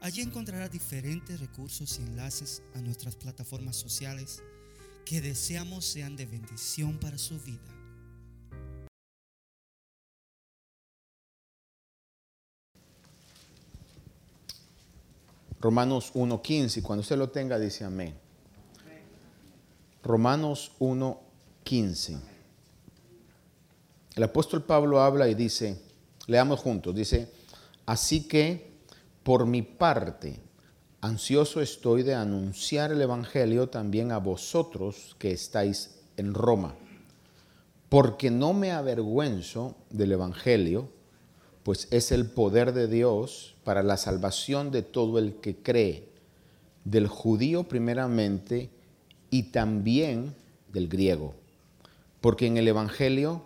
Allí encontrará diferentes recursos y enlaces a nuestras plataformas sociales que deseamos sean de bendición para su vida. Romanos 1.15, cuando usted lo tenga dice amén. Romanos 1.15. El apóstol Pablo habla y dice, leamos juntos, dice, así que por mi parte, ansioso estoy de anunciar el Evangelio también a vosotros que estáis en Roma, porque no me avergüenzo del Evangelio, pues es el poder de Dios para la salvación de todo el que cree, del judío primeramente y también del griego, porque en el Evangelio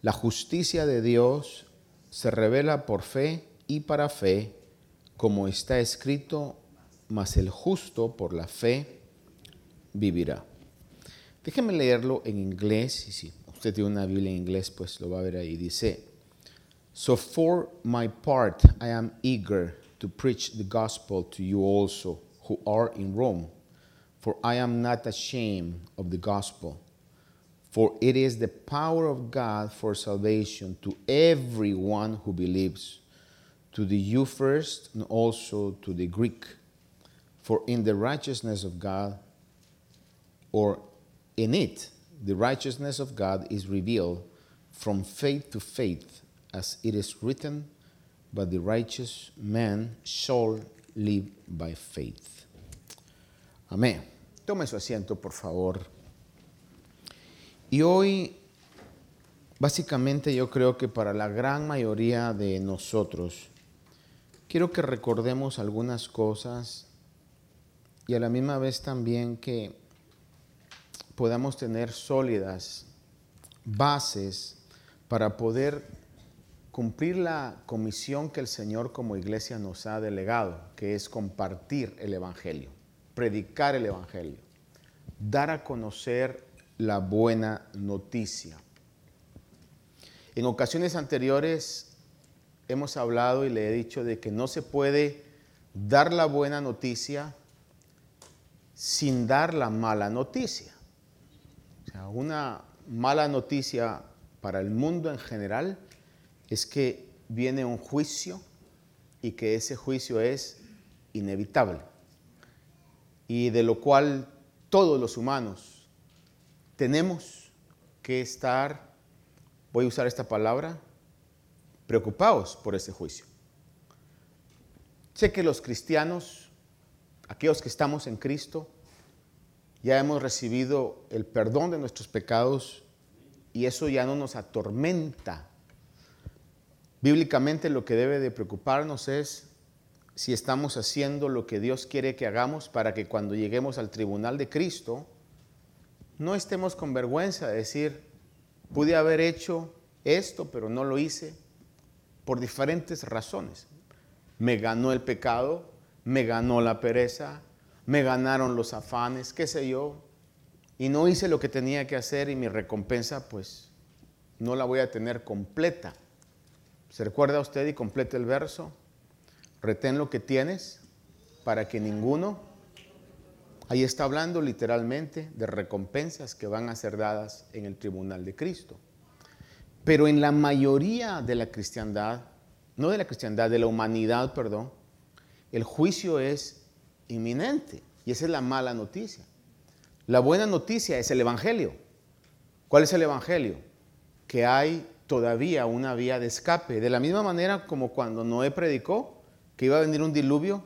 la justicia de Dios se revela por fe y para fe como está escrito, mas el justo por la fe vivirá. Déjeme leerlo en inglés, y si usted tiene una Biblia en inglés, pues lo va a ver ahí. Dice, So for my part, I am eager to preach the gospel to you also, who are in Rome, for I am not ashamed of the gospel. For it is the power of God for salvation to everyone who believes to the Jew first and also to the Greek. For in the righteousness of God, or in it, the righteousness of God is revealed from faith to faith, as it is written, but the righteous man shall live by faith. Amén. Tome su asiento, por favor. Y hoy, básicamente yo creo que para la gran mayoría de nosotros, quiero que recordemos algunas cosas y a la misma vez también que podamos tener sólidas bases para poder cumplir la comisión que el Señor como iglesia nos ha delegado, que es compartir el Evangelio, predicar el Evangelio, dar a conocer la buena noticia. En ocasiones anteriores hemos hablado y le he dicho de que no se puede dar la buena noticia sin dar la mala noticia. O sea, una mala noticia para el mundo en general es que viene un juicio y que ese juicio es inevitable y de lo cual todos los humanos tenemos que estar, voy a usar esta palabra, preocupados por ese juicio. Sé que los cristianos, aquellos que estamos en Cristo, ya hemos recibido el perdón de nuestros pecados y eso ya no nos atormenta. Bíblicamente lo que debe de preocuparnos es si estamos haciendo lo que Dios quiere que hagamos para que cuando lleguemos al tribunal de Cristo no estemos con vergüenza de decir, pude haber hecho esto, pero no lo hice por diferentes razones. Me ganó el pecado, me ganó la pereza, me ganaron los afanes, qué sé yo, y no hice lo que tenía que hacer y mi recompensa pues no la voy a tener completa. ¿Se recuerda usted y complete el verso? Retén lo que tienes para que ninguno, ahí está hablando literalmente de recompensas que van a ser dadas en el tribunal de Cristo. Pero en la mayoría de la cristiandad, no de la cristiandad, de la humanidad, perdón, el juicio es inminente. Y esa es la mala noticia. La buena noticia es el Evangelio. ¿Cuál es el Evangelio? Que hay todavía una vía de escape. De la misma manera como cuando Noé predicó que iba a venir un diluvio,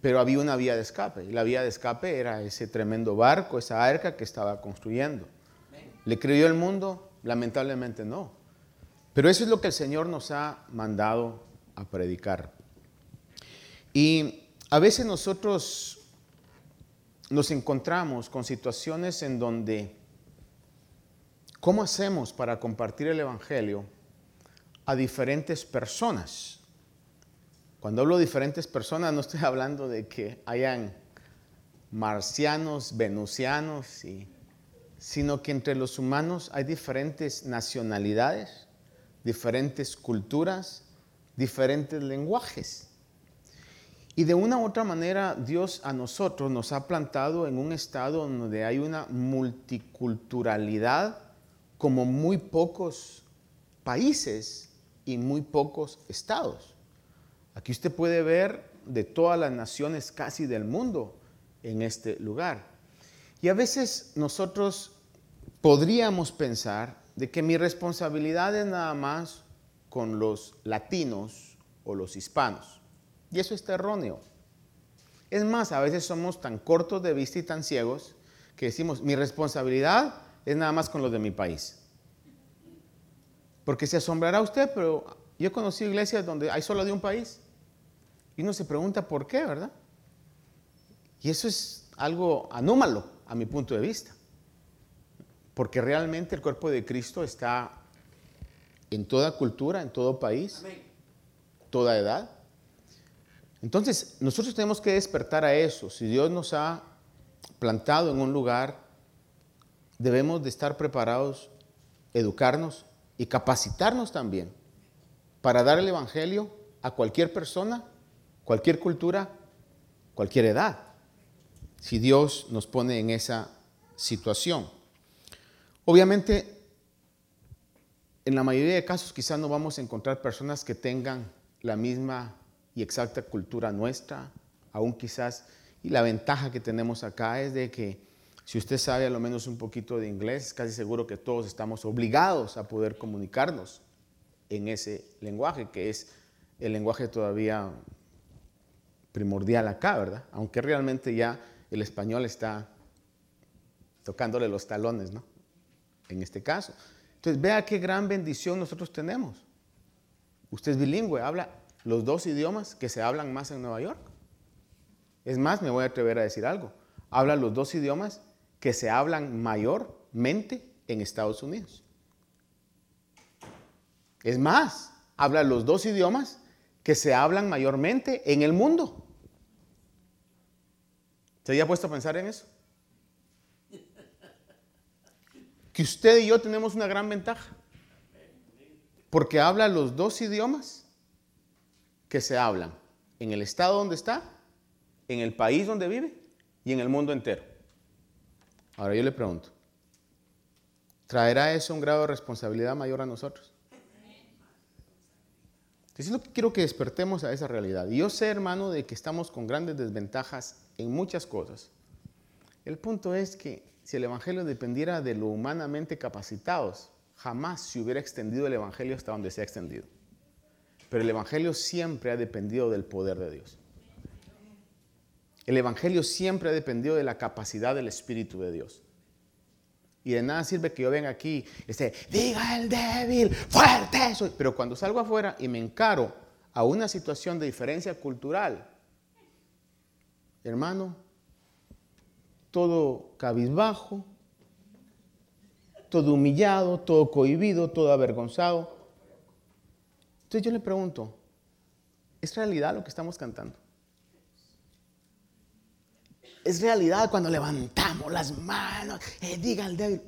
pero había una vía de escape. Y la vía de escape era ese tremendo barco, esa arca que estaba construyendo. ¿Le creyó el mundo? Lamentablemente no. Pero eso es lo que el Señor nos ha mandado a predicar. Y a veces nosotros nos encontramos con situaciones en donde, ¿cómo hacemos para compartir el Evangelio a diferentes personas? Cuando hablo de diferentes personas, no estoy hablando de que hayan marcianos, venusianos, sino que entre los humanos hay diferentes nacionalidades, diferentes culturas, diferentes lenguajes. Y de una u otra manera Dios a nosotros nos ha plantado en un estado donde hay una multiculturalidad como muy pocos países y muy pocos estados. Aquí usted puede ver de todas las naciones casi del mundo en este lugar. Y a veces nosotros podríamos pensar de que mi responsabilidad es nada más con los latinos o los hispanos. Y eso está erróneo. Es más, a veces somos tan cortos de vista y tan ciegos que decimos, mi responsabilidad es nada más con los de mi país. Porque se asombrará usted, pero yo he conocido iglesias donde hay solo de un país. Y uno se pregunta por qué, ¿verdad? Y eso es algo anómalo a mi punto de vista. Porque realmente el cuerpo de Cristo está en toda cultura, en todo país, toda edad. Entonces, nosotros tenemos que despertar a eso. Si Dios nos ha plantado en un lugar, debemos de estar preparados, educarnos y capacitarnos también para dar el Evangelio a cualquier persona, cualquier cultura, cualquier edad, si Dios nos pone en esa situación. Obviamente, en la mayoría de casos quizás no vamos a encontrar personas que tengan la misma y exacta cultura nuestra, aún quizás, y la ventaja que tenemos acá es de que si usted sabe a lo menos un poquito de inglés, casi seguro que todos estamos obligados a poder comunicarnos en ese lenguaje, que es el lenguaje todavía primordial acá, ¿verdad? Aunque realmente ya el español está tocándole los talones, ¿no? En este caso. Entonces, vea qué gran bendición nosotros tenemos. Usted es bilingüe, habla los dos idiomas que se hablan más en Nueva York. Es más, me voy a atrever a decir algo. Habla los dos idiomas que se hablan mayormente en Estados Unidos. Es más, habla los dos idiomas que se hablan mayormente en el mundo. ¿Se había puesto a pensar en eso? Que usted y yo tenemos una gran ventaja. Porque habla los dos idiomas que se hablan en el estado donde está, en el país donde vive y en el mundo entero. Ahora yo le pregunto, ¿traerá eso un grado de responsabilidad mayor a nosotros? Entonces lo que quiero que despertemos a esa realidad. Y yo sé, hermano, de que estamos con grandes desventajas en muchas cosas. El punto es que si el Evangelio dependiera de lo humanamente capacitados, jamás se hubiera extendido el Evangelio hasta donde se ha extendido. Pero el Evangelio siempre ha dependido del poder de Dios. El Evangelio siempre ha dependido de la capacidad del Espíritu de Dios. Y de nada sirve que yo venga aquí y esté, diga el débil, fuerte soy. Pero cuando salgo afuera y me encaro a una situación de diferencia cultural, hermano, todo cabizbajo, todo humillado, todo cohibido, todo avergonzado, entonces yo le pregunto, ¿es realidad lo que estamos cantando? ¿Es realidad cuando levantamos las manos, eh, diga al débil?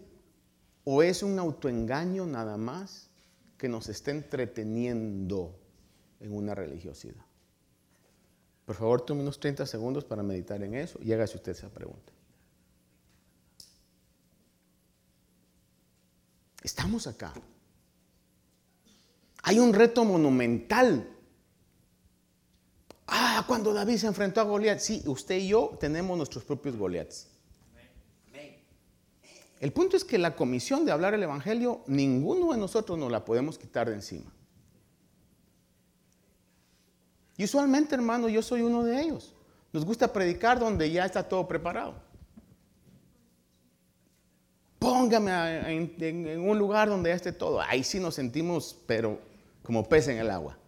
¿O es un autoengaño nada más que nos está entreteniendo en una religiosidad? Por favor, tome unos 30 segundos para meditar en eso y hágase usted esa pregunta. Estamos acá hay un reto monumental. Ah, cuando David se enfrentó a Goliat. Sí, usted y yo tenemos nuestros propios Goliaths. El punto es que la comisión de hablar el Evangelio, ninguno de nosotros nos la podemos quitar de encima. Y usualmente, hermano, yo soy uno de ellos. Nos gusta predicar donde ya está todo preparado. Póngame en, un lugar donde ya esté todo. Ahí sí nos sentimos, pero como pez en el agua.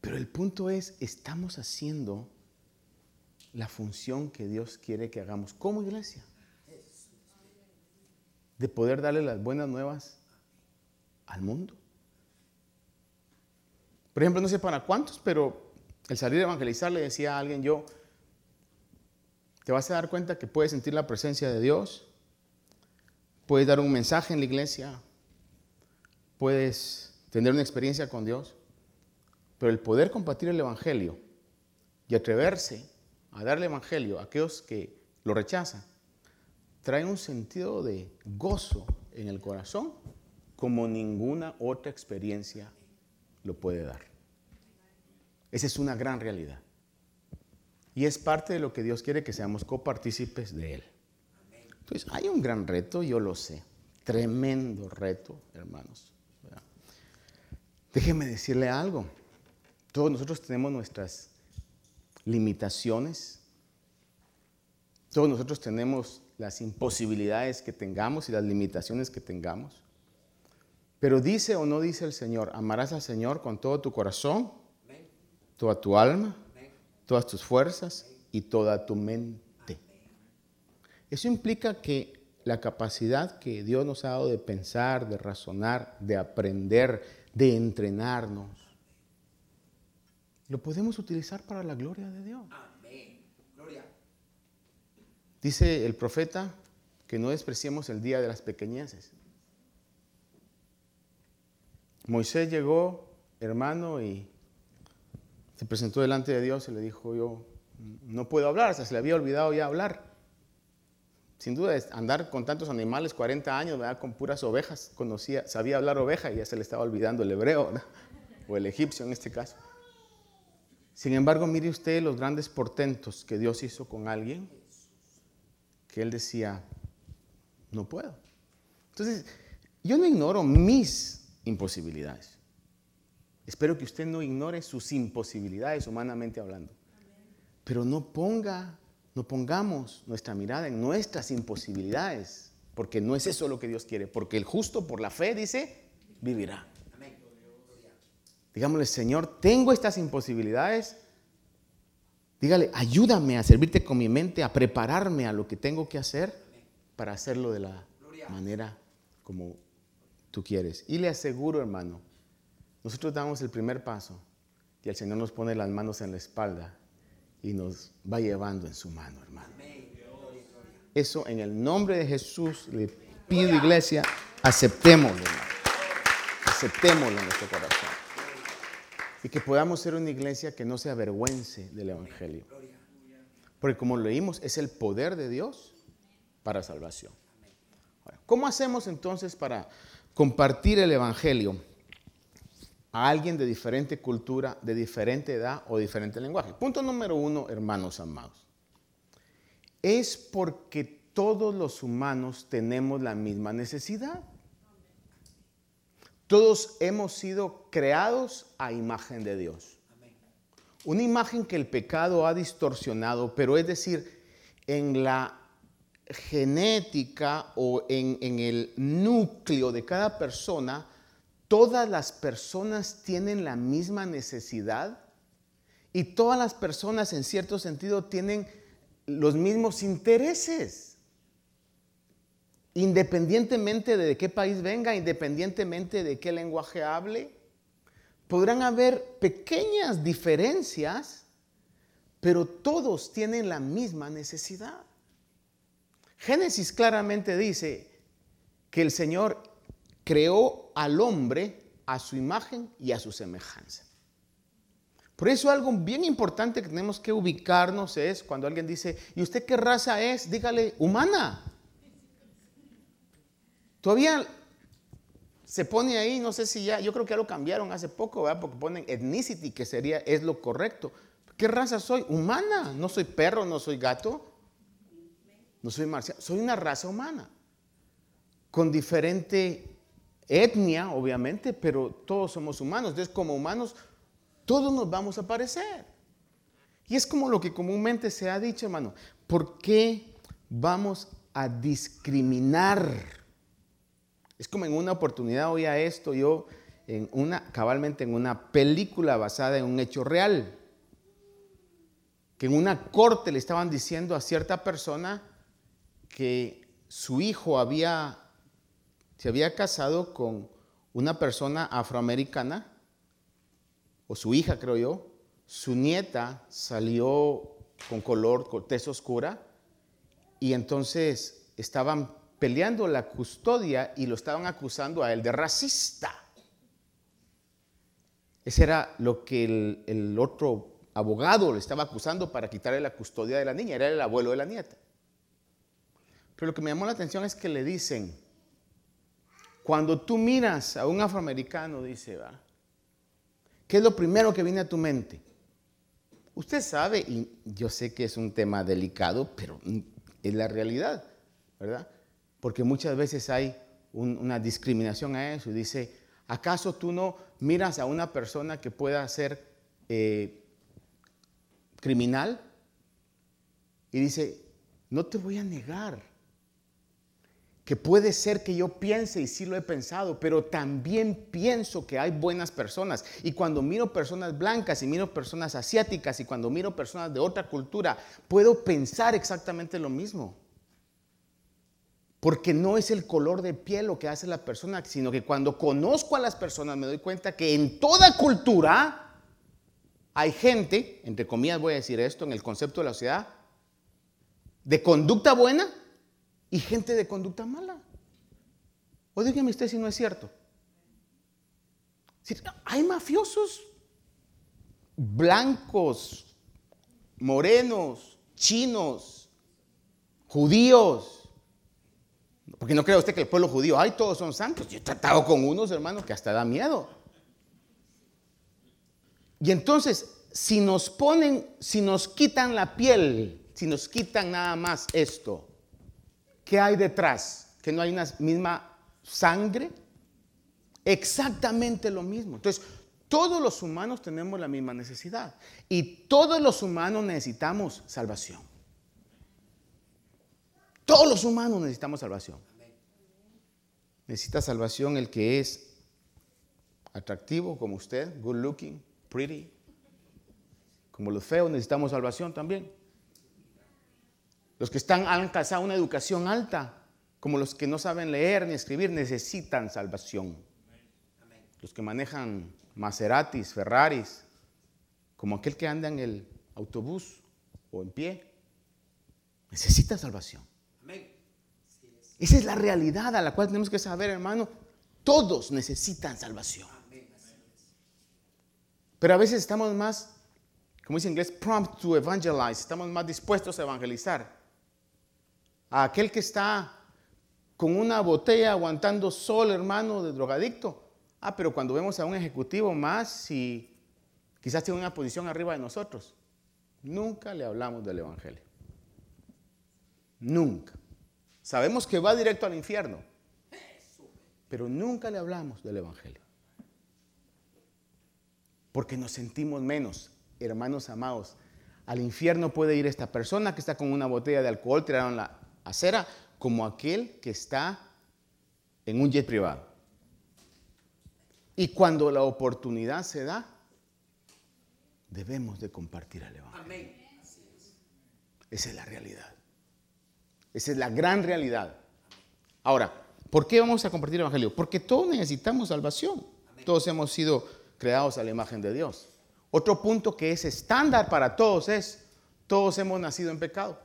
Pero Pero el punto es, estamos haciendo la función que Dios quiere que hagamos como iglesia. De poder darle las buenas nuevas al mundo. Por ejemplo, no sé para cuántos, pero el salir a evangelizar le decía a alguien yo, te vas a dar cuenta que puedes sentir la presencia de Dios, puedes dar un mensaje en la iglesia, puedes tener una experiencia con Dios, pero el poder compartir el Evangelio y atreverse a darle Evangelio a aquellos que lo rechazan, trae un sentido de gozo en el corazón como ninguna otra experiencia lo puede dar. Esa es una gran realidad. Y es parte de lo que Dios quiere que seamos copartícipes de Él. Entonces, hay un gran reto, yo lo sé. Tremendo reto, hermanos. Déjeme decirle algo. Todos nosotros tenemos nuestras limitaciones. Todos nosotros tenemos las imposibilidades que tengamos y las limitaciones que tengamos. Pero dice o no dice el Señor, amarás al Señor con todo tu corazón, toda tu alma, todas tus fuerzas y toda tu mente. Eso implica que la capacidad que Dios nos ha dado de pensar, de razonar, de aprender, de entrenarnos, lo podemos utilizar para la gloria de Dios. Dice el profeta que no despreciemos el día de las pequeñeces. Moisés llegó, hermano, y se presentó delante de Dios y le dijo, yo no puedo hablar, hasta se le había olvidado ya hablar. Sin duda, andar con tantos animales, 40 años, ¿verdad? con puras ovejas, conocía, sabía hablar oveja y ya se le estaba olvidando el hebreo, o el egipcio en este caso. Sin embargo, mire usted los grandes portentos que Dios hizo con alguien, que él decía, no puedo. Entonces, yo no ignoro mis imposibilidades. Espero que usted no ignore sus imposibilidades humanamente hablando. Pero no ponga, no pongamos nuestra mirada en nuestras imposibilidades, porque no es eso lo que Dios quiere, porque el justo por la fe dice, vivirá. Digámosle, Señor, tengo estas imposibilidades. Dígale, ayúdame a servirte con mi mente, a prepararme a lo que tengo que hacer para hacerlo de la manera como tú quieres. Y le aseguro, hermano, nosotros damos el primer paso y el Señor nos pone las manos en la espalda y nos va llevando en su mano, hermano. Eso en el nombre de Jesús le pido, iglesia, aceptémoslo, hermano. Aceptémoslo en nuestro corazón y que podamos ser una iglesia que no se avergüence del Evangelio. Porque como leímos, es el poder de Dios para salvación. ¿Cómo hacemos entonces para compartir el Evangelio a alguien de diferente cultura, de diferente edad o diferente lenguaje? Punto número uno, hermanos amados. Es porque todos los humanos tenemos la misma necesidad. Todos hemos sido creados a imagen de Dios. Una imagen que el pecado ha distorsionado, pero es decir, en la genética o en, en, el núcleo de cada persona, todas las personas tienen la misma necesidad y todas las personas en cierto sentido tienen los mismos intereses independientemente de qué país venga, independientemente de qué lenguaje hable, podrán haber pequeñas diferencias, pero todos tienen la misma necesidad. Génesis claramente dice que el Señor creó al hombre a su imagen y a su semejanza. Por eso algo bien importante que tenemos que ubicarnos es cuando alguien dice, ¿y usted qué raza es? Dígale, humana. Todavía se pone ahí, no sé si ya, yo creo que ya lo cambiaron hace poco, ¿verdad? Porque ponen ethnicity, que sería, es lo correcto. ¿Qué raza soy? Humana. No soy perro, no soy gato, no soy marciano. Soy una raza humana. Con diferente etnia, obviamente, pero todos somos humanos. Entonces, como humanos, todos nos vamos a parecer. Y es como lo que comúnmente se ha dicho, hermano. ¿Por qué vamos a discriminar? Es como en una oportunidad oía esto yo en una, cabalmente en una película basada en un hecho real. Que en una corte le estaban diciendo a cierta persona que su hijo había, se había casado con una persona afroamericana, o su hija creo yo, su nieta salió con color, con tez oscura, y entonces estaban peleando la custodia y lo estaban acusando a él de racista. Ese era lo que el, otro abogado le estaba acusando para quitarle la custodia de la niña, era el abuelo de la nieta. Pero lo que me llamó la atención es que le dicen, cuando tú miras a un afroamericano, dice, ¿qué es lo primero que viene a tu mente? Usted sabe, y yo sé que es un tema delicado, pero es la realidad, ¿verdad? Porque muchas veces hay una discriminación a eso dice, ¿Acaso tú no miras a una persona que pueda ser eh, criminal? Y dice, no te voy a negar que puede ser que yo piense y sí lo he pensado, pero también pienso que hay buenas personas. Y cuando miro personas blancas y miro personas asiáticas y cuando miro personas de otra cultura, puedo pensar exactamente lo mismo. Porque no es el color de piel lo que hace la persona, sino que cuando conozco a las personas me doy cuenta que en toda cultura hay gente, entre comillas voy a decir esto, en el concepto de la sociedad, de conducta buena y gente de conducta mala. O dígame usted si no es cierto. Hay mafiosos blancos, morenos, chinos, judíos, porque no crea usted que el pueblo judío, ay, todos son santos. Yo he tratado con unos hermanos que hasta da miedo. Y entonces, si nos ponen, si nos quitan la piel, si nos quitan nada más esto, ¿qué hay detrás? Que no hay una misma sangre. Exactamente lo mismo. Entonces, todos los humanos tenemos la misma necesidad. Y todos los humanos necesitamos salvación. Todos los humanos necesitamos salvación. Necesita salvación el que es atractivo como usted, good looking, pretty. Como los feos necesitamos salvación también. Los que están, han alcanzado una educación alta, como los que no saben leer ni escribir, necesitan salvación. Los que manejan Maseratis, Ferraris, como aquel que anda en el autobús o en pie, necesita salvación. Esa es la realidad a la cual tenemos que saber, hermano. Todos necesitan salvación. Pero a veces estamos más, como dice en inglés, prompt to evangelize. Estamos más dispuestos a evangelizar. A aquel que está con una botella aguantando sol, hermano, de drogadicto. Ah, pero cuando vemos a un ejecutivo más y quizás tiene una posición arriba de nosotros, nunca le hablamos del evangelio. Nunca. Sabemos que va directo al infierno, pero nunca le hablamos del Evangelio. Porque nos sentimos menos, hermanos amados. Al infierno puede ir esta persona que está con una botella de alcohol tirada en la acera, como aquel que está en un jet privado. Y cuando la oportunidad se da, debemos de compartir el Evangelio. Esa es la realidad. Esa es la gran realidad. Ahora, ¿por qué vamos a compartir el Evangelio? Porque todos necesitamos salvación. Todos hemos sido creados a la imagen de Dios. Otro punto que es estándar para todos es, todos hemos nacido en pecado.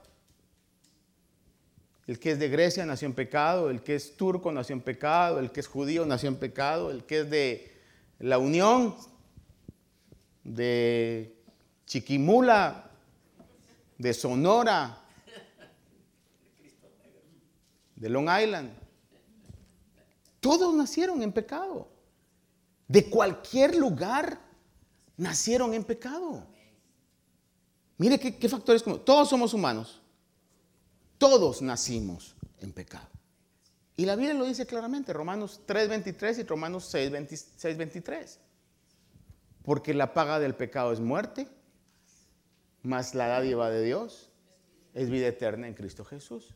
El que es de Grecia nació en pecado, el que es turco nació en pecado, el que es judío nació en pecado, el que es de la Unión, de Chiquimula, de Sonora, de Long Island. Todos nacieron en pecado. De cualquier lugar nacieron en pecado. Mire qué, factores como. Todos somos humanos. Todos nacimos en pecado. Y la Biblia lo dice claramente, Romanos 3:23 y Romanos 6:23. Porque la paga del pecado es muerte, mas la dádiva de Dios es vida eterna en Cristo Jesús.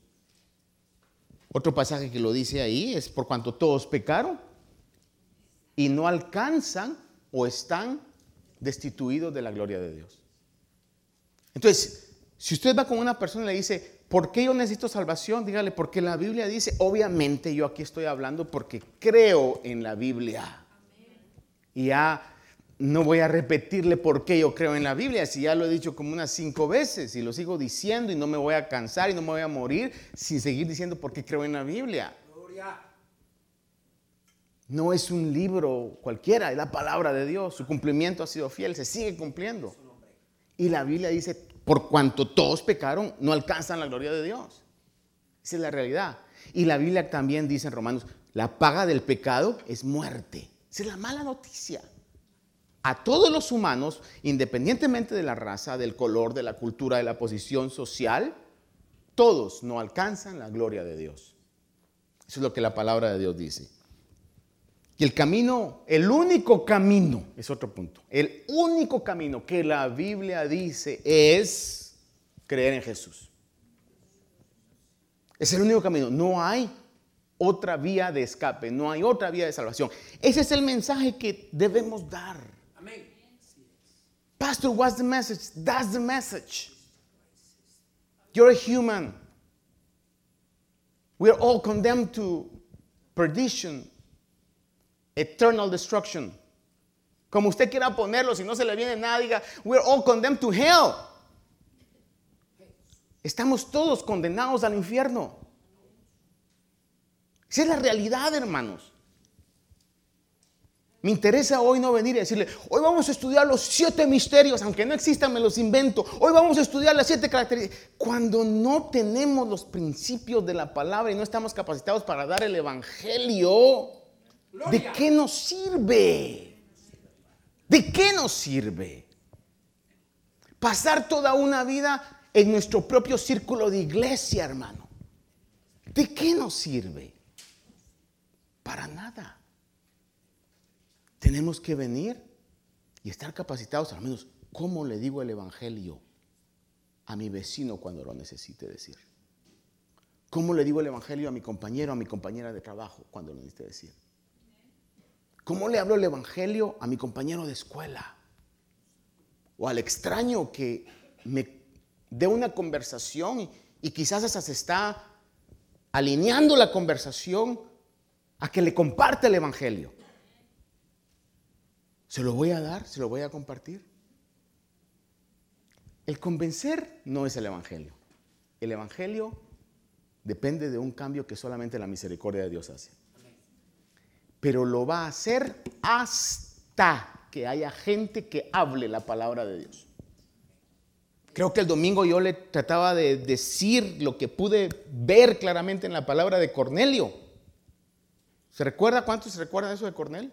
Otro pasaje que lo dice ahí es por cuanto todos pecaron, y no alcanzan o están destituidos de la gloria de Dios. Entonces, si usted va con una persona y le dice, ¿por qué yo necesito salvación? Dígale, porque la Biblia dice, obviamente yo aquí estoy hablando porque creo en la Biblia. Y ya no voy a repetirle por qué yo creo en la Biblia, si ya lo he dicho como unas cinco veces y lo sigo diciendo y no me voy a cansar y no me voy a morir sin seguir diciendo por qué creo en la Biblia. No es un libro cualquiera, es la palabra de Dios. Su cumplimiento ha sido fiel, se sigue cumpliendo. Y la Biblia dice, por cuanto todos pecaron, no alcanzan la gloria de Dios. Esa es la realidad. Y la Biblia también dice en Romanos, la paga del pecado es muerte. Esa es la mala noticia. A todos los humanos, independientemente de la raza, del color, de la cultura, de la posición social, todos no alcanzan la gloria de Dios. Eso es lo que la palabra de Dios dice. Y el camino, el único camino, es otro punto, el único camino que la Biblia dice es creer en Jesús. Es el único camino, no hay otra vía de escape, no hay otra vía de salvación. Ese es el mensaje que debemos dar. Pastor, what's the message? That's the message. You're a human. We're all condemned to perdition eternal destruction. Como usted quiera ponerlo, si no se le viene nada, diga, we're all condemned to hell. Estamos todos condenados al infierno. Esa es la realidad, hermanos. Me interesa hoy no venir y decirle, hoy vamos a estudiar los siete misterios, aunque no existan, me los invento. Hoy vamos a estudiar las siete características. Cuando no tenemos los principios de la palabra y no estamos capacitados para dar el evangelio, ¿De qué nos sirve? ¿De qué nos sirve? Pasar toda una vida en nuestro propio círculo de iglesia, hermano. ¿De qué nos sirve? Para nada. Tenemos que venir y estar capacitados, al menos, ¿cómo le digo el Evangelio a mi vecino cuando lo necesite decir? ¿Cómo le digo el Evangelio a mi compañero, a mi compañera de trabajo cuando lo necesite decir? ¿Cómo le hablo el Evangelio a mi compañero de escuela? O al extraño que me dé una conversación y, quizás hasta se está alineando la conversación a que le comparte el Evangelio. ¿Se lo voy a dar? ¿Se lo voy a compartir? El convencer no es el Evangelio. El Evangelio depende de un cambio que solamente la misericordia de Dios hace pero lo va a hacer hasta que haya gente que hable la palabra de Dios. Creo que el domingo yo le trataba de decir lo que pude ver claramente en la palabra de Cornelio. ¿Se recuerda cuánto se recuerda eso de Cornelio?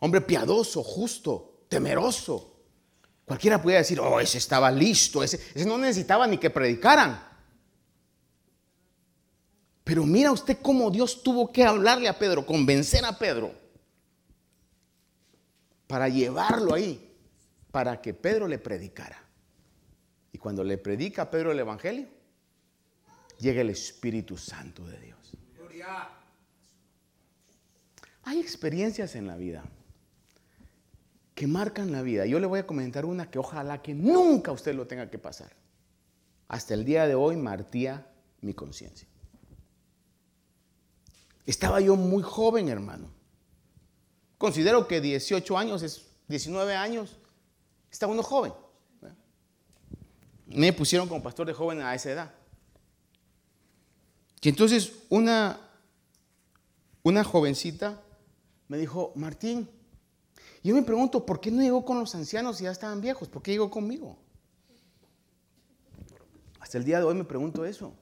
Hombre piadoso, justo, temeroso. Cualquiera puede decir, oh, ese estaba listo, ese no necesitaba ni que predicaran. Pero mira usted cómo Dios tuvo que hablarle a Pedro, convencer a Pedro, para llevarlo ahí, para que Pedro le predicara. Y cuando le predica a Pedro el Evangelio, llega el Espíritu Santo de Dios. Hay experiencias en la vida que marcan la vida. Yo le voy a comentar una que ojalá que nunca usted lo tenga que pasar. Hasta el día de hoy martía mi conciencia. Estaba yo muy joven, hermano. Considero que 18 años es 19 años. Está uno joven. Me pusieron como pastor de joven a esa edad. Y entonces una, una jovencita me dijo, Martín, yo me pregunto, ¿por qué no llegó con los ancianos si ya estaban viejos? ¿Por qué llegó conmigo? Hasta el día de hoy me pregunto eso.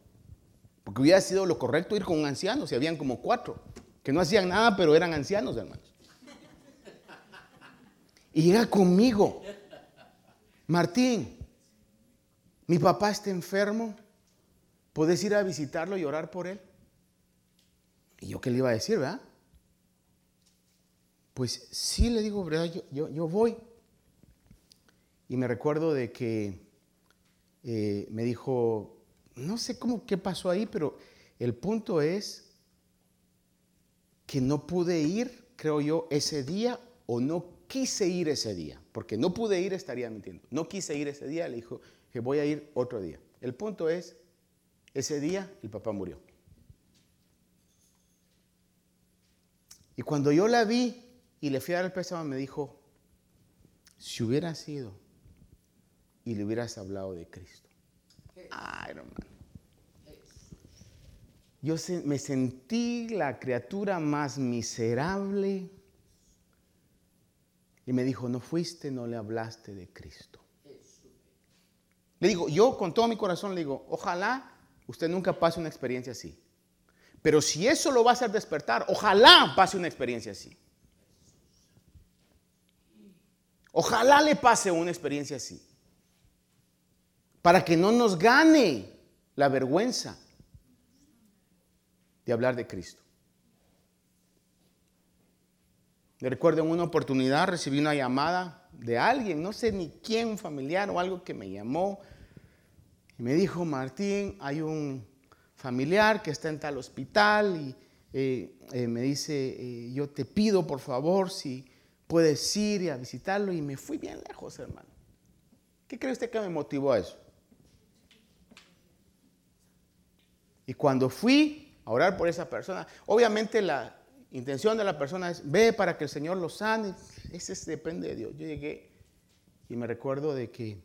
Porque hubiera sido lo correcto ir con un anciano, si habían como cuatro, que no hacían nada, pero eran ancianos, hermanos. Y llega conmigo, Martín, mi papá está enfermo, ¿puedes ir a visitarlo y orar por él? Y yo qué le iba a decir, ¿verdad? Pues sí, le digo, ¿verdad? Yo, yo, voy. Y me recuerdo de que eh, me dijo, no sé cómo qué pasó ahí, pero el punto es que no pude ir creo yo, ese día o no quise ir ese día, porque no pude ir, estaría mintiendo. No quise ir ese día, le dijo que voy a ir otro día. El punto es, ese día el papá murió. Y cuando yo la vi y le fui a dar el pésame, me dijo, si hubieras ido y le hubieras hablado de Cristo. Yo me sentí la criatura más miserable. Y me dijo, no fuiste, no le hablaste de Cristo. Le digo, yo con todo mi corazón le digo, ojalá usted nunca pase una experiencia así. Pero si eso lo va a hacer despertar, ojalá pase una experiencia así. Ojalá le pase una experiencia así. Para que no nos gane la vergüenza de hablar de Cristo. Me recuerdo en una oportunidad recibí una llamada de alguien, no sé ni quién, un familiar o algo que me llamó y me dijo, Martín, hay un familiar que está en tal hospital y eh, eh, me dice, eh, yo te pido por favor si puedes ir a visitarlo y me fui bien lejos, hermano. ¿Qué cree usted que me motivó a eso? Y cuando fui a orar por esa persona, obviamente la intención de la persona es, ve para que el Señor lo sane. Ese depende de Dios. Yo llegué y me recuerdo de que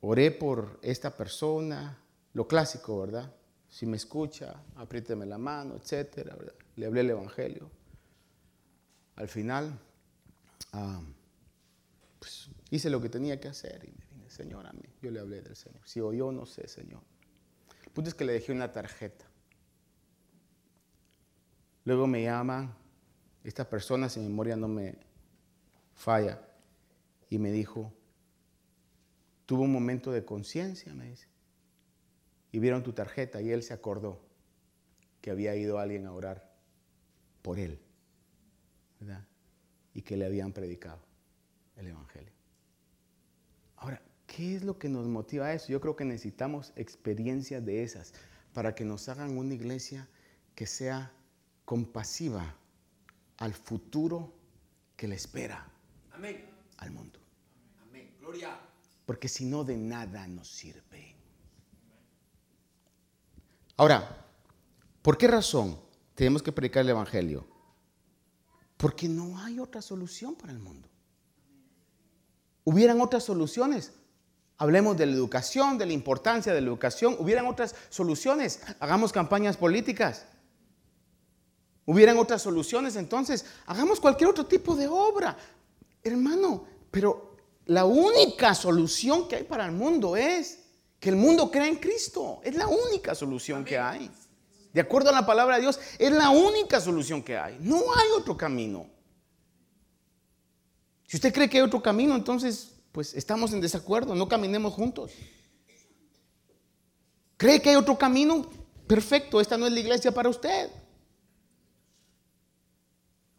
oré por esta persona, lo clásico, ¿verdad? Si me escucha, apriéteme la mano, etcétera, Le hablé el Evangelio. Al final, ah, pues, hice lo que tenía que hacer y me vine, Señor, a mí. Yo le hablé del Señor. Si oyó, no sé, Señor. Es que le dejé una tarjeta. Luego me llama esta persona, si mi memoria no me falla, y me dijo, tuvo un momento de conciencia, me dice y vieron tu tarjeta y él se acordó que había ido alguien a orar por él, ¿verdad? Y que le habían predicado el Evangelio. ¿Qué es lo que nos motiva a eso? Yo creo que necesitamos experiencias de esas para que nos hagan una iglesia que sea compasiva al futuro que le espera Amén. al mundo. Amén. Gloria. Porque si no, de nada nos sirve. Ahora, ¿por qué razón tenemos que predicar el Evangelio? Porque no hay otra solución para el mundo. Hubieran otras soluciones. Hablemos de la educación, de la importancia de la educación. Hubieran otras soluciones. Hagamos campañas políticas. Hubieran otras soluciones. Entonces, hagamos cualquier otro tipo de obra. Hermano, pero la única solución que hay para el mundo es que el mundo crea en Cristo. Es la única solución que hay. De acuerdo a la palabra de Dios, es la única solución que hay. No hay otro camino. Si usted cree que hay otro camino, entonces, pues estamos en desacuerdo. No caminemos juntos. ¿Cree que hay otro camino? Perfecto, esta no es la iglesia para usted.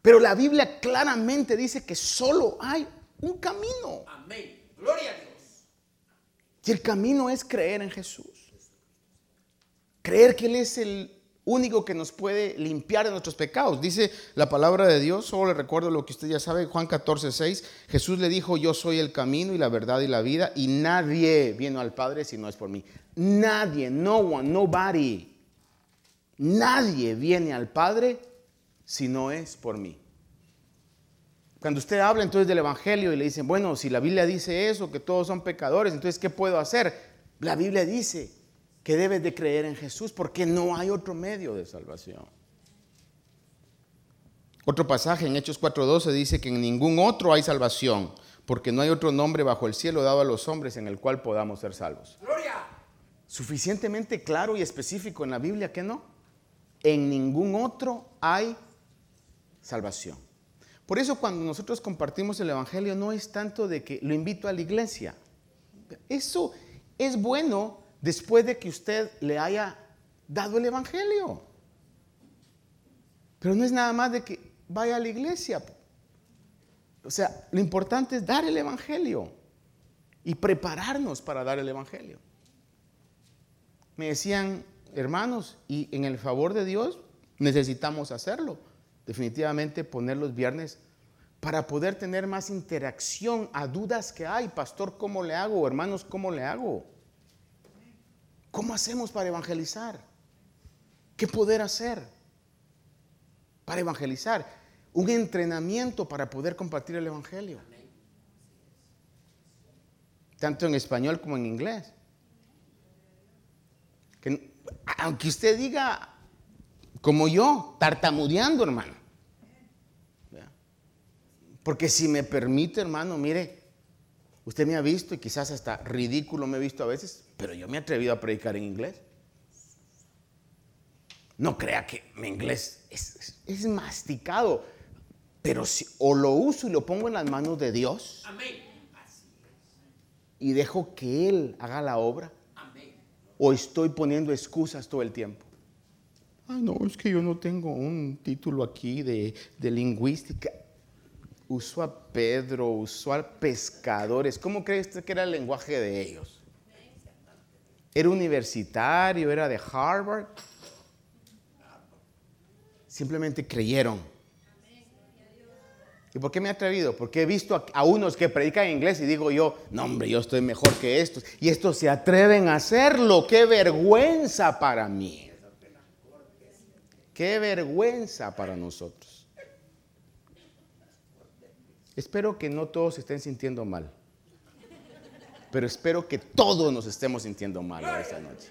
Pero la Biblia claramente dice que solo hay un camino. Amén. Gloria a Dios. Y el camino es creer en Jesús. Creer que Él es el único que nos puede limpiar de nuestros pecados. Dice la palabra de Dios, solo le recuerdo lo que usted ya sabe, Juan 14, 6. Jesús le dijo, yo soy el camino y la verdad y la vida, y nadie viene al Padre si no es por mí. Nadie, no one, nobody. Nadie viene al Padre si no es por mí. Cuando usted habla entonces del Evangelio y le dicen, bueno, si la Biblia dice eso, que todos son pecadores, entonces ¿qué puedo hacer? La Biblia dice que debes de creer en Jesús porque no hay otro medio de salvación. Otro pasaje en Hechos 4:12 dice que en ningún otro hay salvación, porque no hay otro nombre bajo el cielo dado a los hombres en el cual podamos ser salvos. Gloria. Suficientemente claro y específico en la Biblia que no. En ningún otro hay salvación. Por eso cuando nosotros compartimos el Evangelio no es tanto de que lo invito a la iglesia. Eso es bueno después de que usted le haya dado el Evangelio. Pero no es nada más de que vaya a la iglesia. O sea, lo importante es dar el Evangelio y prepararnos para dar el Evangelio. Me decían, hermanos, y en el favor de Dios necesitamos hacerlo. definitivamente poner los viernes para poder tener más interacción a dudas que hay. Pastor, ¿cómo le hago? Hermanos, ¿cómo le hago? ¿Cómo hacemos para evangelizar? ¿Qué poder hacer para evangelizar? Un entrenamiento para poder compartir el Evangelio. Tanto en español como en inglés. aunque usted diga como yo, tartamudeando, hermano. Porque si me permite, hermano, mire, usted me ha visto y quizás hasta ridículo me he visto a veces, pero yo me he atrevido a predicar en inglés. No crea que mi inglés es, masticado, pero si o lo uso y lo pongo en las manos de Dios y dejo que Él haga la obra, o estoy poniendo excusas todo el tiempo. Ah, no, es que yo no tengo un título aquí de, lingüística. Usó a Pedro, usó a pescadores. ¿Cómo cree usted que era el lenguaje de ellos? ¿Era universitario? ¿Era de Harvard? Simplemente creyeron. ¿Y por qué me he atrevido? Porque he visto a, unos que predican inglés y digo yo, no hombre, yo estoy mejor que estos. Y estos se atreven a hacerlo. ¡Qué vergüenza para mí! Qué vergüenza para nosotros. Espero que no todos estén sintiendo mal, pero espero que todos nos estemos sintiendo mal esta noche.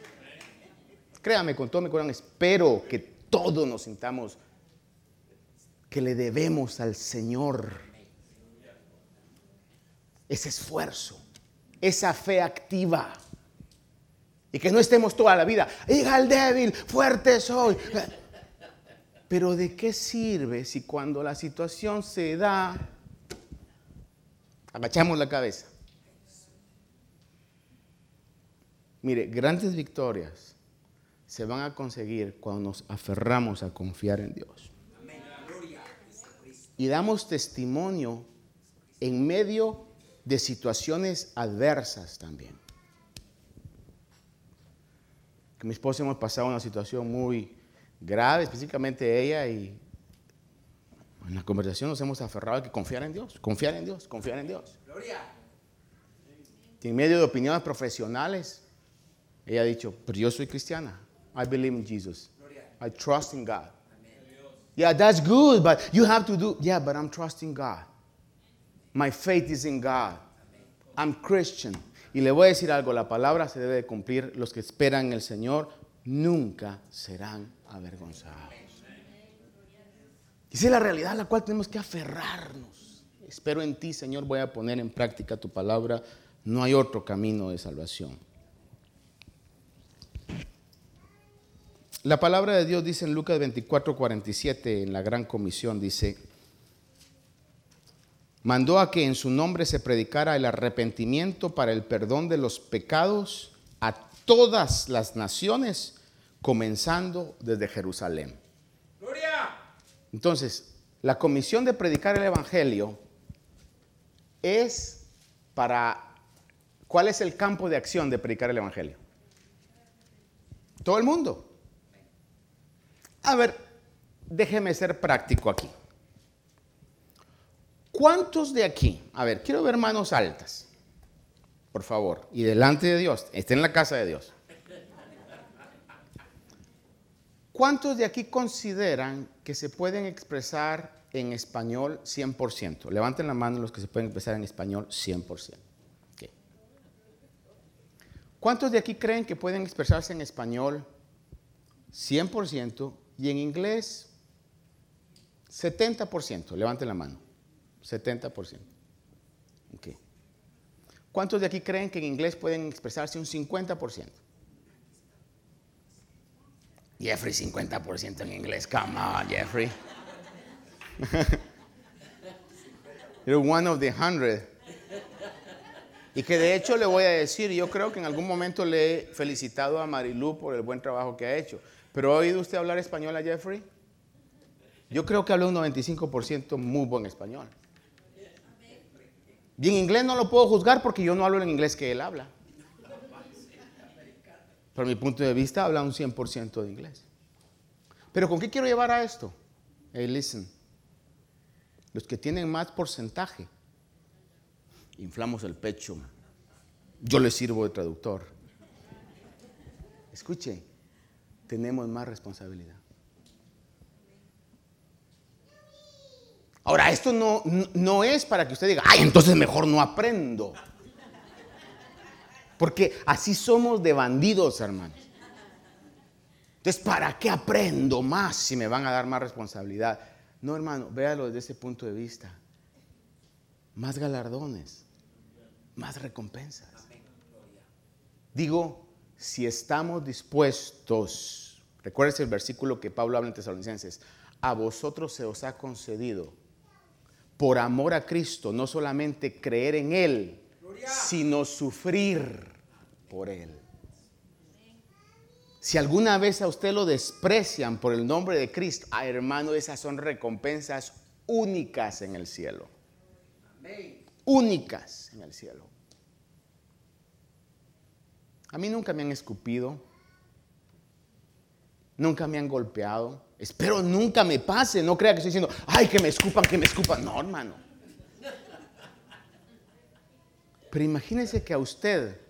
Créame con todo mi corazón, espero que todos nos sintamos que le debemos al Señor ese esfuerzo, esa fe activa. Y que no estemos toda la vida, hija al débil, fuerte soy. Pero ¿de qué sirve si cuando la situación se da, agachamos la cabeza? Mire, grandes victorias se van a conseguir cuando nos aferramos a confiar en Dios. Y damos testimonio en medio de situaciones adversas también. Que mi esposa hemos pasado una situación muy grave, específicamente ella, y en la conversación nos hemos aferrado a que confiar en Dios, confiar en Dios, confiar en Dios. Gloria. Y en medio de opiniones profesionales, ella ha dicho, pero yo soy cristiana. I believe in Jesus. I trust in God. Yeah, that's good, but you have to do, yeah, but I'm trusting God. My faith is in God. I'm Christian. Y le voy a decir algo, la palabra se debe de cumplir. Los que esperan en el Señor nunca serán avergonzados. Esa es la realidad a la cual tenemos que aferrarnos. Espero en ti, Señor, voy a poner en práctica tu palabra. No hay otro camino de salvación. La palabra de Dios dice en Lucas 24, 47, en la gran comisión, dice, mandó a que en su nombre se predicara el arrepentimiento para el perdón de los pecados a todas las naciones comenzando desde Jerusalén. Gloria. Entonces, la comisión de predicar el Evangelio es para... ¿Cuál es el campo de acción de predicar el Evangelio? Todo el mundo. A ver, déjeme ser práctico aquí. ¿Cuántos de aquí? A ver, quiero ver manos altas, por favor, y delante de Dios, esté en la casa de Dios. ¿Cuántos de aquí consideran que se pueden expresar en español 100%? Levanten la mano los que se pueden expresar en español 100%. ¿Cuántos de aquí creen que pueden expresarse en español 100% y en inglés 70%? Levanten la mano. 70%. ¿Cuántos de aquí creen que en inglés pueden expresarse un 50%? Jeffrey, 50% en inglés. Come on, Jeffrey. You're one of the hundred. Y que de hecho le voy a decir, yo creo que en algún momento le he felicitado a Marilu por el buen trabajo que ha hecho. Pero ¿ha oído usted hablar español a Jeffrey? Yo creo que habla un 95% muy buen español. Bien, inglés no lo puedo juzgar porque yo no hablo el inglés que él habla. Por mi punto de vista, habla un 100% de inglés. Pero ¿con qué quiero llevar a esto? Hey, listen. Los que tienen más porcentaje, inflamos el pecho. Yo les sirvo de traductor. Escuche, tenemos más responsabilidad. Ahora, esto no, no es para que usted diga, ay, entonces mejor no aprendo. Porque así somos de bandidos, hermanos. Entonces, ¿para qué aprendo más si me van a dar más responsabilidad? No, hermano, véalo desde ese punto de vista. Más galardones, más recompensas. Digo, si estamos dispuestos, recuerden el versículo que Pablo habla en Tesalonicenses, a vosotros se os ha concedido por amor a Cristo, no solamente creer en Él, sino sufrir por Él. Si alguna vez a usted lo desprecian por el nombre de Cristo, ah, hermano, esas son recompensas únicas en el cielo. Únicas en el cielo. A mí nunca me han escupido, nunca me han golpeado, Espero nunca me pase. No crea que estoy diciendo, ay, que me escupan, que me escupan. No, hermano. Pero imagínese que a usted,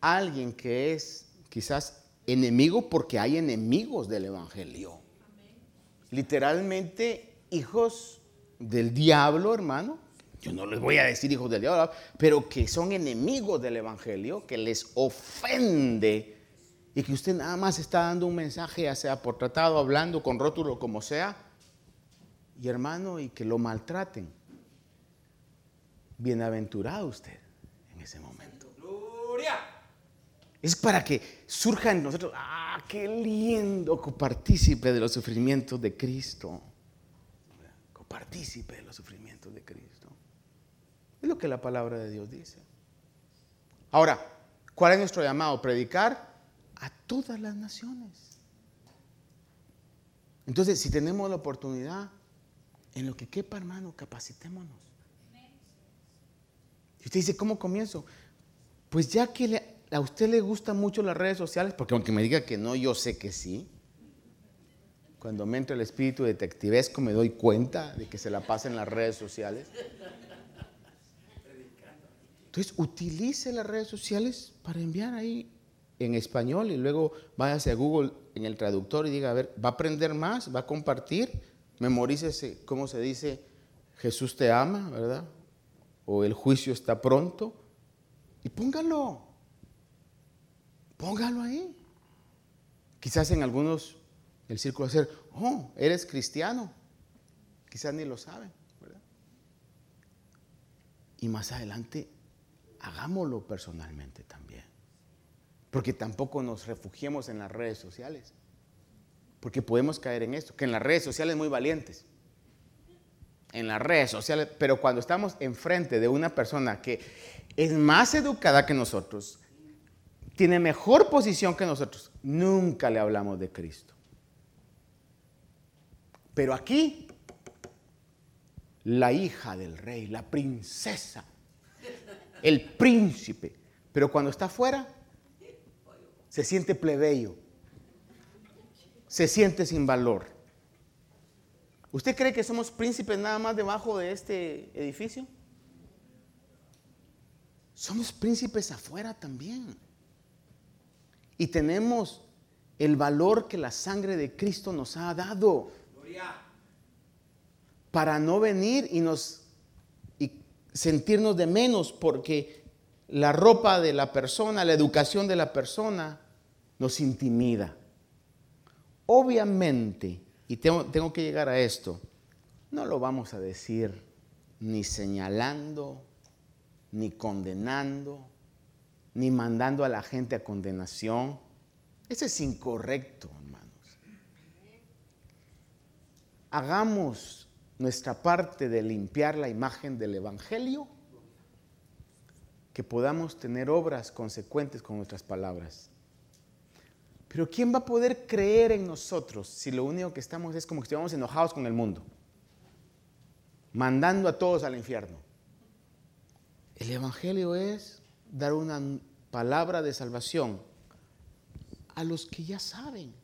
alguien que es quizás enemigo, porque hay enemigos del Evangelio. Literalmente, hijos del diablo, hermano. Yo no les voy a decir hijos del diablo, pero que son enemigos del Evangelio, que les ofende y que usted nada más está dando un mensaje, ya sea por tratado, hablando, con rótulo, como sea, y hermano, y que lo maltraten. Bienaventurado usted en ese momento. Gloria. Es para que surja en nosotros, ah, qué lindo copartícipe de los sufrimientos de Cristo. Copartícipe de los sufrimientos de Cristo. Es lo que la palabra de Dios dice. Ahora, ¿cuál es nuestro llamado? Predicar a todas las naciones. Entonces, si tenemos la oportunidad, en lo que quepa, hermano, capacitémonos. Y usted dice, ¿cómo comienzo? Pues ya que a usted le gustan mucho las redes sociales, porque aunque me diga que no, yo sé que sí. Cuando me entra el espíritu detectivesco me doy cuenta de que se la pasa en las redes sociales. Entonces, utilice las redes sociales para enviar ahí en español y luego váyase a Google en el traductor y diga, a ver, ¿va a aprender más? ¿Va a compartir? Memorícese cómo se dice, Jesús te ama, ¿verdad? O el juicio está pronto. Y póngalo. Póngalo ahí. Quizás en algunos el círculo ser, oh, eres cristiano. Quizás ni lo saben, ¿verdad? Y más adelante, hagámoslo personalmente también. Porque tampoco nos refugiemos en las redes sociales. Porque podemos caer en esto, que en las redes sociales muy valientes. En las redes sociales, pero cuando estamos enfrente de una persona que es más educada que nosotros, tiene mejor posición que nosotros, nunca le hablamos de Cristo. Pero aquí, la hija del rey, la princesa, el príncipe, pero cuando está afuera, se siente plebeyo, se siente sin valor. ¿Usted cree que somos príncipes nada más debajo de este edificio? Somos príncipes afuera también. Y tenemos el valor que la sangre de Cristo nos ha dado. Para no venir y nos sentirnos de menos porque la ropa de la persona, la educación de la persona nos intimida. Obviamente, y tengo, que llegar a esto, no lo vamos a decir ni señalando, ni condenando, ni mandando a la gente a condenación. Eso es incorrecto, hermanos. Hagamos nuestra parte de limpiar la imagen del Evangelio, que podamos tener obras consecuentes con nuestras palabras. Pero ¿quién va a poder creer en nosotros si lo único que estamos es como que estuviéramos enojados con el mundo? Mandando a todos al infierno. El Evangelio es dar una palabra de salvación a los que ya saben.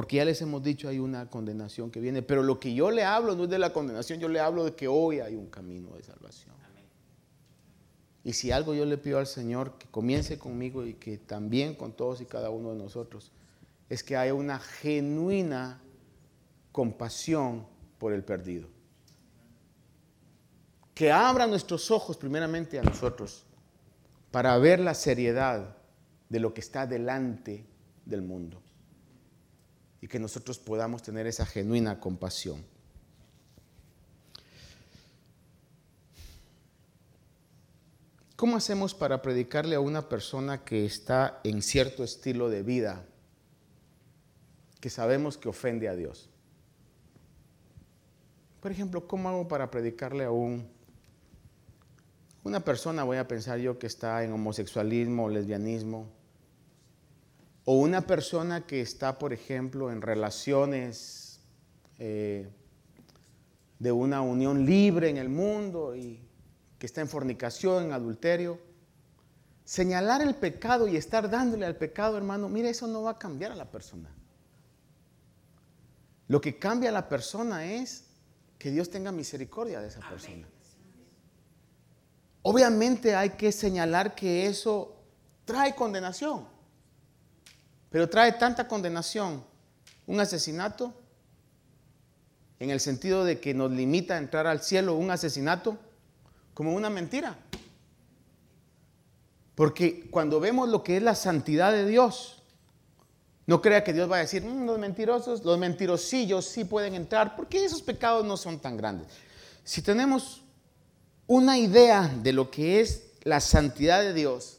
Porque ya les hemos dicho, hay una condenación que viene. Pero lo que yo le hablo no es de la condenación, yo le hablo de que hoy hay un camino de salvación. Y si algo yo le pido al Señor, que comience conmigo y que también con todos y cada uno de nosotros, es que haya una genuina compasión por el perdido. Que abra nuestros ojos primeramente a nosotros para ver la seriedad de lo que está delante del mundo y que nosotros podamos tener esa genuina compasión. ¿Cómo hacemos para predicarle a una persona que está en cierto estilo de vida que sabemos que ofende a Dios? Por ejemplo, ¿cómo hago para predicarle a un, una persona, voy a pensar yo, que está en homosexualismo lesbianismo? O una persona que está, por ejemplo, en relaciones eh, de una unión libre en el mundo y que está en fornicación, en adulterio. Señalar el pecado y estar dándole al pecado, hermano, mire, eso no va a cambiar a la persona. Lo que cambia a la persona es que Dios tenga misericordia de esa persona. Obviamente hay que señalar que eso trae condenación, pero trae tanta condenación, un asesinato, en el sentido de que nos limita a entrar al cielo, un asesinato, como una mentira. Porque cuando vemos lo que es la santidad de Dios, no crea que Dios va a decir, mm, los mentirosos, los mentirosillos sí pueden entrar, porque esos pecados no son tan grandes. Si tenemos una idea de lo que es la santidad de Dios,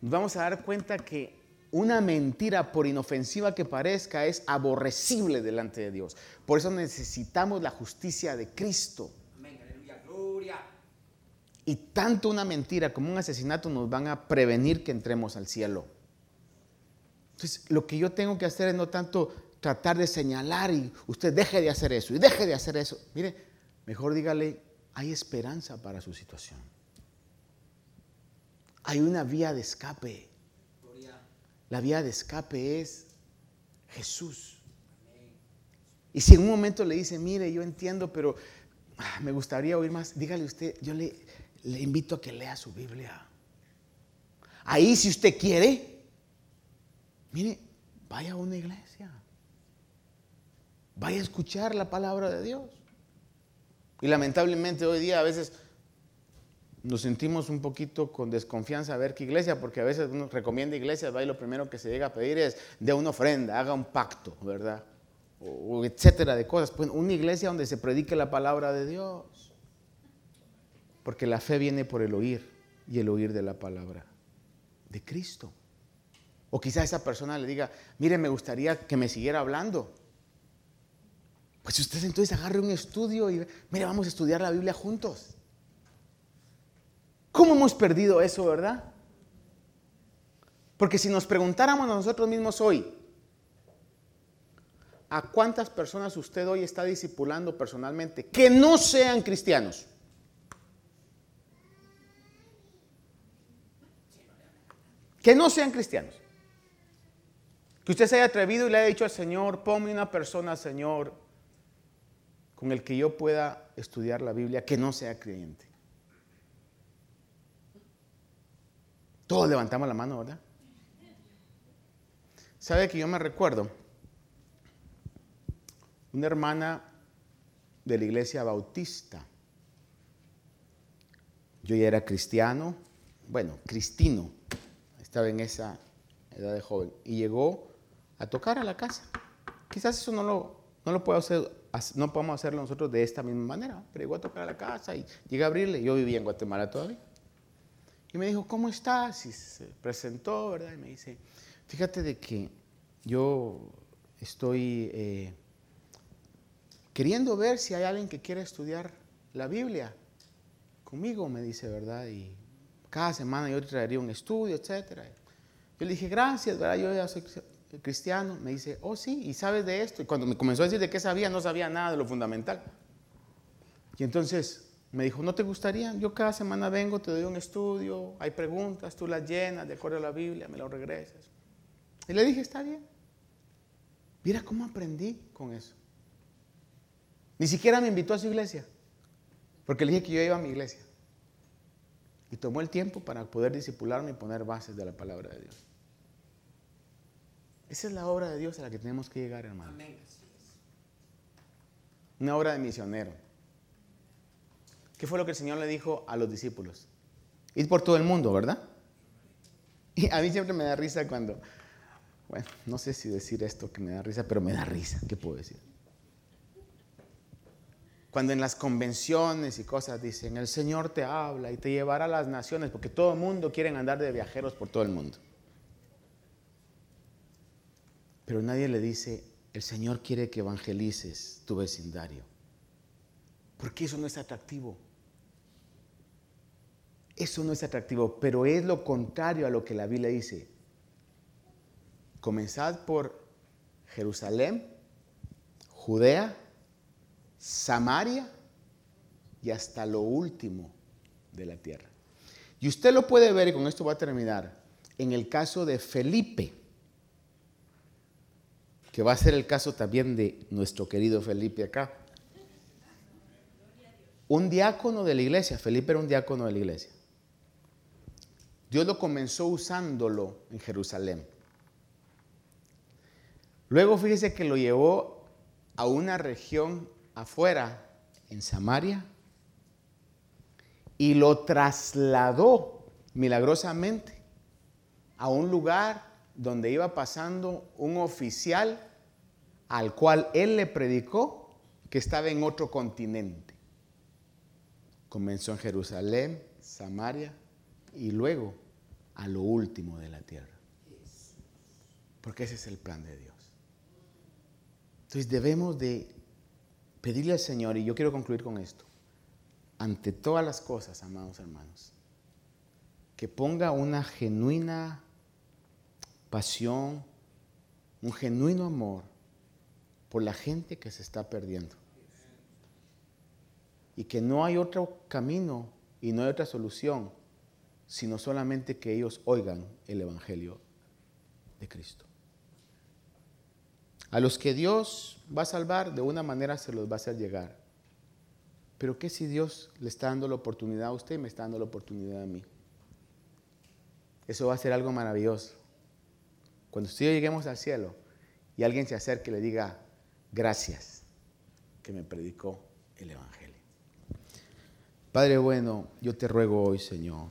nos vamos a dar cuenta que una mentira, por inofensiva que parezca, es aborrecible delante de Dios. Por eso necesitamos la justicia de Cristo. Y tanto una mentira como un asesinato nos van a prevenir que entremos al cielo. Entonces, lo que yo tengo que hacer es no tanto tratar de señalar y usted deje de hacer eso y deje de hacer eso. Mire, mejor dígale, hay esperanza para su situación. Hay una vía de escape. La vía de escape es Jesús. Y si en un momento le dice, mire, yo entiendo, pero ah, me gustaría oír más, dígale usted, yo le, le invito a que lea su Biblia. Ahí si usted quiere, mire, vaya a una iglesia. Vaya a escuchar la palabra de Dios. Y lamentablemente hoy día a veces nos sentimos un poquito con desconfianza a ver qué iglesia, porque a veces uno recomienda iglesias, va y lo primero que se llega a pedir es de una ofrenda, haga un pacto, ¿verdad? O, etcétera de cosas. Pues una iglesia donde se predique la palabra de Dios. Porque la fe viene por el oír y el oír de la palabra de Cristo. O quizá esa persona le diga, mire, me gustaría que me siguiera hablando. Pues usted entonces agarre un estudio y mire, vamos a estudiar la Biblia juntos. ¿Cómo hemos perdido eso, verdad? Porque si nos preguntáramos nosotros mismos hoy, ¿a cuántas personas usted hoy está discipulando personalmente que no sean cristianos? que no sean cristianos. Que usted se haya atrevido y le haya dicho al Señor, ponme una persona, Señor, con el que yo pueda estudiar la Biblia, que no sea creyente. Todos levantamos la mano, ¿verdad? ¿Sabe que yo me recuerdo? Una hermana de la iglesia bautista. Yo ya era cristiano, bueno, cristino, estaba en esa edad de joven, y llegó a tocar a la casa. Quizás eso no lo, no lo puedo hacer, no podemos hacerlo nosotros de esta misma manera, pero llegó a tocar a la casa y llegué a abrirle. Yo vivía en Guatemala todavía. Y me dijo, ¿cómo estás? Y se presentó, ¿verdad? Y me dice, fíjate de que yo estoy eh, queriendo ver si hay alguien que quiera estudiar la Biblia conmigo, me dice, ¿verdad? Y cada semana yo traería un estudio, etc. Yo le dije, gracias, ¿verdad? Yo ya soy cristiano. Me dice, oh sí, y sabes de esto. Y cuando me comenzó a decir de qué sabía, no sabía nada de lo fundamental. Y entonces me dijo, ¿no te gustaría? Yo cada semana vengo, te doy un estudio, hay preguntas, tú las llenas de acuerdo a la Biblia, me lo regresas. Y le dije, está bien. Mira cómo aprendí con eso. Ni siquiera me invitó a su iglesia, porque le dije que yo iba a mi iglesia. Y tomó el tiempo para poder disipularme y poner bases de la palabra de Dios. Esa es la obra de Dios a la que tenemos que llegar, hermano. Una obra de misionero. ¿Qué fue lo que el Señor le dijo a los discípulos? Ir por todo el mundo, ¿verdad? Y a mí siempre me da risa cuando, bueno, no sé si decir esto que me da risa, pero me da risa, ¿qué puedo decir? Cuando en las convenciones y cosas dicen, el Señor te habla y te llevará a las naciones, porque todo el mundo quiere andar de viajeros por todo el mundo. Pero nadie le dice, el Señor quiere que evangelices tu vecindario. Porque eso no es atractivo. Eso no es atractivo, pero es lo contrario a lo que la Biblia dice. Comenzad por Jerusalén, Judea, Samaria y hasta lo último de la tierra. Y usted lo puede ver, y con esto va a terminar, en el caso de Felipe, que va a ser el caso también de nuestro querido Felipe acá. Un diácono de la iglesia, Felipe era un diácono de la iglesia. Dios lo comenzó usándolo en Jerusalén. Luego fíjese que lo llevó a una región afuera, en Samaria, y lo trasladó milagrosamente a un lugar donde iba pasando un oficial al cual él le predicó que estaba en otro continente. Comenzó en Jerusalén, Samaria y luego a lo último de la tierra. Porque ese es el plan de Dios. Entonces debemos de pedirle al Señor, y yo quiero concluir con esto, ante todas las cosas, amados hermanos, que ponga una genuina pasión, un genuino amor por la gente que se está perdiendo. Y que no hay otro camino y no hay otra solución sino solamente que ellos oigan el Evangelio de Cristo. A los que Dios va a salvar, de una manera se los va a hacer llegar. Pero ¿qué si Dios le está dando la oportunidad a usted y me está dando la oportunidad a mí? Eso va a ser algo maravilloso. Cuando usted lleguemos al cielo y alguien se acerque y le diga, gracias que me predicó el Evangelio. Padre bueno, yo te ruego hoy, Señor,